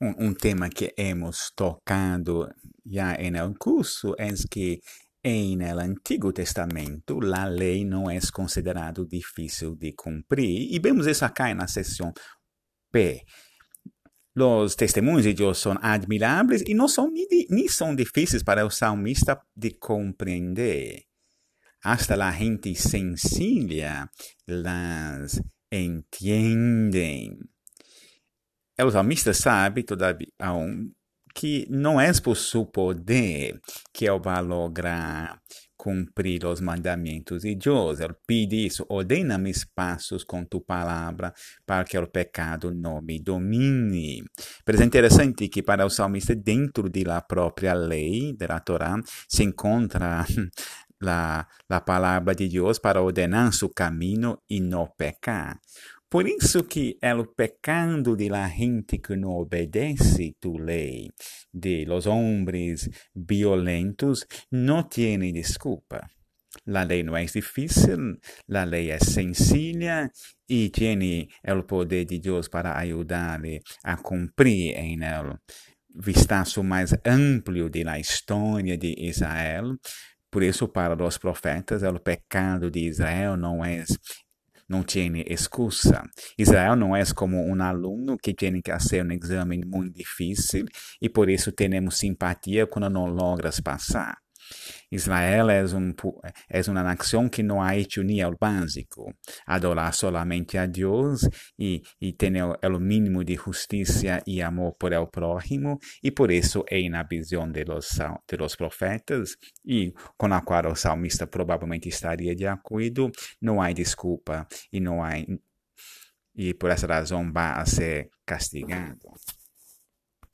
Um, um, tema que hemos tocado já em el curso é que em el Antigo Testamento a lei não é considerado difícil de cumprir e vemos isso aqui na seção P. Os testemunhos de Deus são admiráveis e não são nem são difíceis para o salmista de compreender. Hasta a gente sencilla las entendem. O salmista sabe, todavia, que não é por seu poder que ele vai lograr cumprir os mandamentos de Deus. Ele pede isso, ordena meus passos com tu palavra, para que o pecado não me domine. Mas é interessante que para o salmista, dentro da própria lei da Torá, se encontra a, a palavra de Deus para ordenar seu caminho e não pecar. Por isso que é o pecado de la gente que não obedece tu lei, de los hombres violentos, não tem desculpa. La lei não é difícil, la lei é sencilla e tem o poder de Deus para ajudar-lhe a cumprir em el vistazo mais amplo da história de Israel. Por isso, para os profetas, o pecado de Israel não é não tem excusa. Israel não é como um aluno que tem que fazer um exame muito difícil e por isso temos simpatia quando não logras passar. Israel é, um, é uma nação que não ha hecho ni o básico, adorar solamente a Deus e, e ter o mínimo de justiça e amor por el prójimo, e por isso é na visão de los, de los profetas, e com a qual o salmista provavelmente estaria de acordo, não há desculpa e não há e por essa razão vai ser castigado.